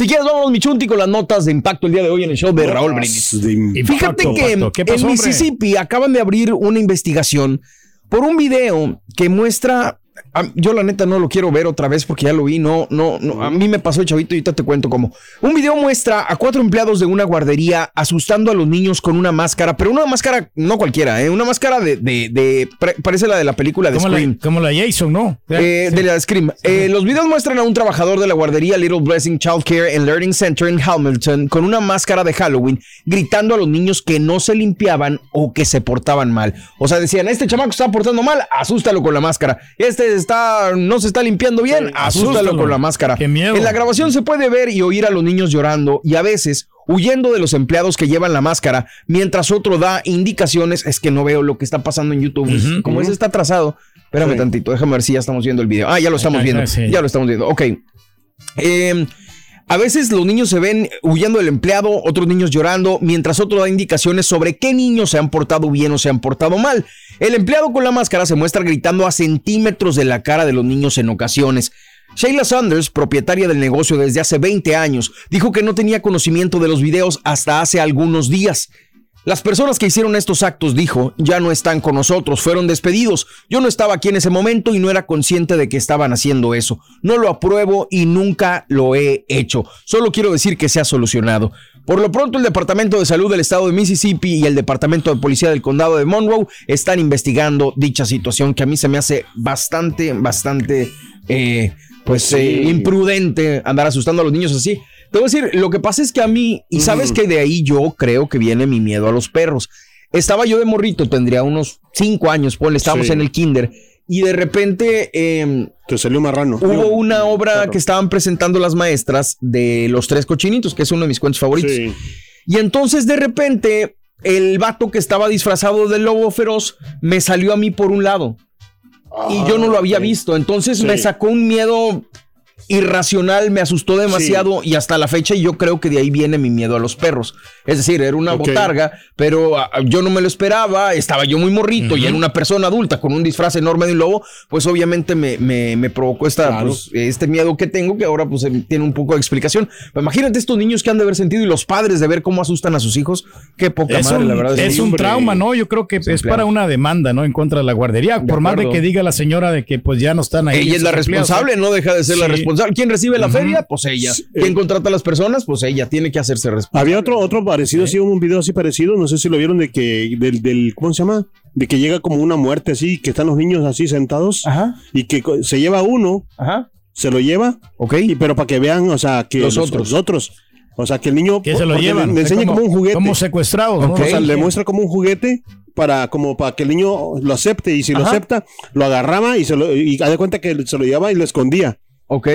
Si quieres, vamos, Michunti, con las notas de impacto el día de hoy en el show de Raúl Brindis. Y Fíjate que en Mississippi acaban de abrir una investigación por un video que muestra yo la neta no lo quiero ver otra vez porque ya lo vi, no, no, no, a mí me pasó el chavito y ahorita te cuento cómo. Un video muestra a cuatro empleados de una guardería asustando a los niños con una máscara, pero una máscara no cualquiera, ¿eh? una máscara de, de, parece la de la película de Scream. como la Jason, ¿no? Eh, de la Scream. Eh, los videos muestran a un trabajador de la guardería Little Blessing Child Care and Learning Center en Hamilton con una máscara de Halloween gritando a los niños que no se limpiaban o que se portaban mal. O sea, decían, este chamaco está portando mal, asústalo con la máscara. Este está, no se está limpiando bien, asústalo, con la máscara. En la grabación se puede ver y oír a los niños llorando y a veces huyendo de los empleados que llevan la máscara, mientras otro da indicaciones. Es que no veo lo que está pasando en YouTube. Como ese está atrasado. Espérame tantito, déjame ver si ya estamos viendo el video. Ah, ya lo estamos viendo. Ya lo estamos viendo. Ok. Eh, a veces los niños se ven huyendo del empleado, otros niños llorando, mientras otro da indicaciones sobre qué niños se han portado bien o se han portado mal. El empleado con la máscara se muestra gritando a centímetros de la cara de los niños en ocasiones. Sheila Sanders, propietaria del negocio desde hace 20 años, dijo que no tenía conocimiento de los videos hasta hace algunos días. Las personas que hicieron estos actos, dijo, ya no están con nosotros, fueron despedidos. Yo no estaba aquí en ese momento y no era consciente de que estaban haciendo eso. No lo apruebo y nunca lo he hecho. Solo quiero decir que se ha solucionado. Por lo pronto, el Departamento de Salud del Estado de Mississippi y el Departamento de Policía del Condado de Monroe están investigando dicha situación que a mí se me hace bastante, bastante, eh, pues, eh, imprudente andar asustando a los niños así. Te voy a decir, lo que pasa es que a mí, y sabes que de ahí yo creo que viene mi miedo a los perros. Estaba yo de morrito, tendría unos cinco años, pues estábamos en el kinder. Y de repente. Eh, Te salió marrano. Hubo una obra que estaban presentando las maestras de Los Tres Cochinitos, que es uno de mis cuentos favoritos. Y entonces de repente, el vato que estaba disfrazado del lobo feroz me salió a mí por un lado. y yo no lo había visto. Entonces me sacó un miedo irracional, me asustó demasiado y hasta la fecha yo creo que de ahí viene mi miedo a los perros. Es decir, era una botarga, pero ah, yo no me lo esperaba, estaba yo muy morrito y era una persona adulta con un disfraz enorme de un lobo, pues obviamente me, me, provocó esta, pues, este miedo que tengo que ahora pues em, tiene un poco de explicación. imagínate estos niños que han de haber sentido y los padres de ver cómo asustan a sus hijos, qué poca madre, la verdad. Es, un trauma, ¿no? Yo creo que es para una demanda, ¿no? En contra de la guardería, por más de que diga la señora de que pues ya no están ahí. Ella es la responsable, no deja de ser la responsable ¿Quién recibe la feria? Pues ella. ¿Quién contrata a las personas? Pues ella. Tiene que hacerse responsable. Había otro, otro parecido, así, un video así parecido, no sé si lo vieron, de que, del, del, ¿cómo se llama? De que llega como una muerte así, que están los niños así sentados. Y que se lleva uno. Se lo lleva. Ok. Y, pero para que vean, o sea, que los, otros. otros. O sea, que el niño que se lo llevan. Le, enseña como, un juguete. Como secuestrado. O sea, le muestra como un juguete para como para que el niño lo acepte y si lo acepta lo agarraba y se lo y de cuenta que se lo llevaba y lo escondía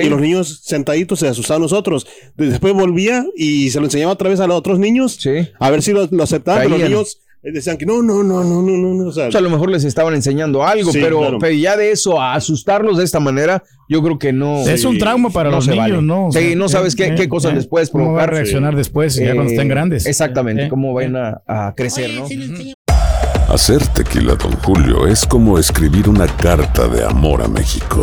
y los niños sentaditos se asustaban nosotros. Después volvía y se lo enseñaba otra vez a los otros niños. A ver si lo, aceptaban. los niños decían que no, no, no, no, no, no. O sea, a lo mejor les estaban enseñando algo, pero, ya de eso a asustarlos de esta manera, yo creo que no. Es un trauma para los niños, ¿no? sí, no sabes qué, qué cosas les puedes provocar. ¿Cómo va a reaccionar después, ya cuando estén grandes? Exactamente, cómo van a, crecer, ¿no? Hacer tequila, don Julio, es como escribir una carta de amor a México.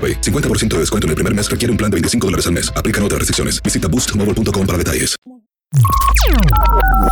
AroPay. 50% de descuento en el primer mes requiere un plan de 25 dólares al mes. Aplican otras restricciones. Visita boostmobile.com para detalles.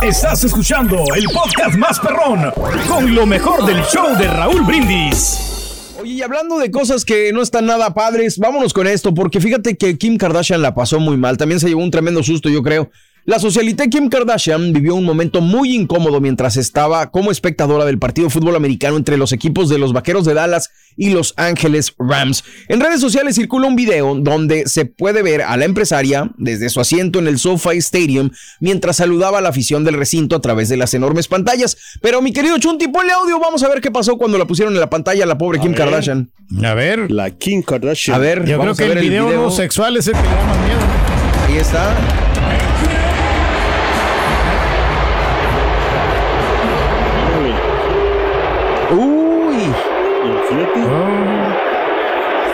Estás escuchando el podcast más perrón con lo mejor del show de Raúl Brindis. Oye, y hablando de cosas que no están nada padres, vámonos con esto, porque fíjate que Kim Kardashian la pasó muy mal. También se llevó un tremendo susto, yo creo. La socialité Kim Kardashian vivió un momento muy incómodo mientras estaba como espectadora del partido de fútbol americano entre los equipos de los Vaqueros de Dallas y Los Ángeles Rams. En redes sociales circula un video donde se puede ver a la empresaria desde su asiento en el SoFi Stadium mientras saludaba a la afición del recinto a través de las enormes pantallas. Pero mi querido Chunti, ponle audio, vamos a ver qué pasó cuando la pusieron en la pantalla a la pobre Kim Kardashian. A ver. La Kim Kardashian. A ver, yo creo que el video, homosexual es el que le da más miedo. Ahí está.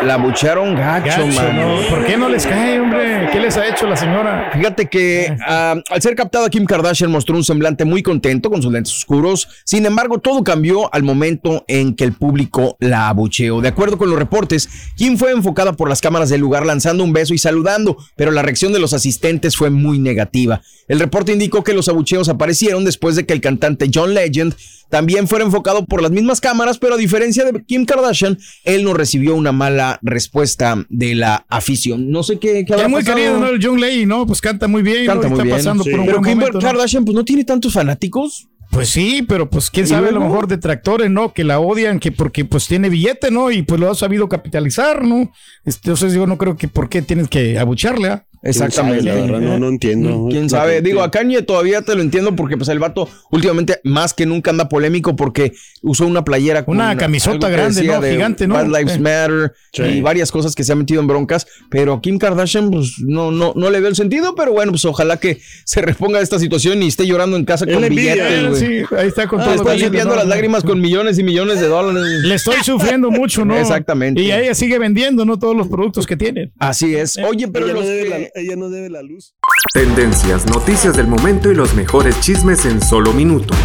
La bucharon gacho. ¿no? ¿Por qué no les cae, hombre? ¿Qué les ha hecho la señora? Fíjate que ah, al ser captada Kim Kardashian mostró un semblante muy contento con sus lentes oscuros. Sin embargo, todo cambió al momento en que el público la abucheó. De acuerdo con los reportes, Kim fue enfocada por las cámaras del lugar lanzando un beso y saludando, pero la reacción de los asistentes fue muy negativa. El reporte indicó que los abucheos aparecieron después de que el cantante John Legend también fuera enfocado por las mismas cámaras, pero a diferencia de Kim Kardashian, él no recibió una mala respuesta de la afición. No sé qué, qué habrá muy pasado. querido, ¿no? El John Lay, ¿no? Pues canta muy bien. Canta ¿no? muy Está bien. pasando Sí. por un Pero Kim momento, ¿no? Kardashian, pues no tiene tantos fanáticos. Pues sí, pero pues quién ¿Y sabe, a lo mejor detractores, ¿no? Que la odian, que porque pues tiene billete, ¿no? Y pues lo ha sabido capitalizar, ¿no? Este, Entonces yo no creo que por qué tienes que abucharle, ¿ah? Exactamente. La verdad, no, no entiendo. ¿Quién sabe? Digo, a Kanye todavía te lo entiendo porque pues el vato últimamente más que nunca anda polémico porque usó una playera con Una camisota algo que grande, ¿no? de Gigante, ¿no? Black Lives Eh. Matter Sí. y varias cosas que se ha metido en broncas, pero a Kim Kardashian pues no, no, no le veo el sentido, pero bueno, pues ojalá que se reponga de esta situación y esté llorando en casa Es con billetes, Eh, sí, ahí está con Ah, todo. está el limpiando las ¿no? lágrimas con millones y millones de dólares. Le estoy sufriendo mucho, ¿no? Exactamente. Y ella sigue vendiendo, ¿no? Todos los productos que tiene. Así es. Oye, pero los que- ella no debe la luz. Tendencias, noticias del momento y los mejores chismes en solo minutos.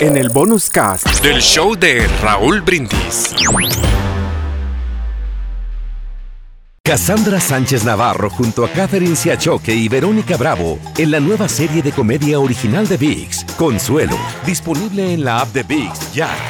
En el bonus cast. Del show de Raúl Brindis. Cassandra Sánchez Navarro junto a Catherine Siachoque y Verónica Bravo en la nueva serie de comedia original de VIX, Consuelo, disponible en la app de VIX ya.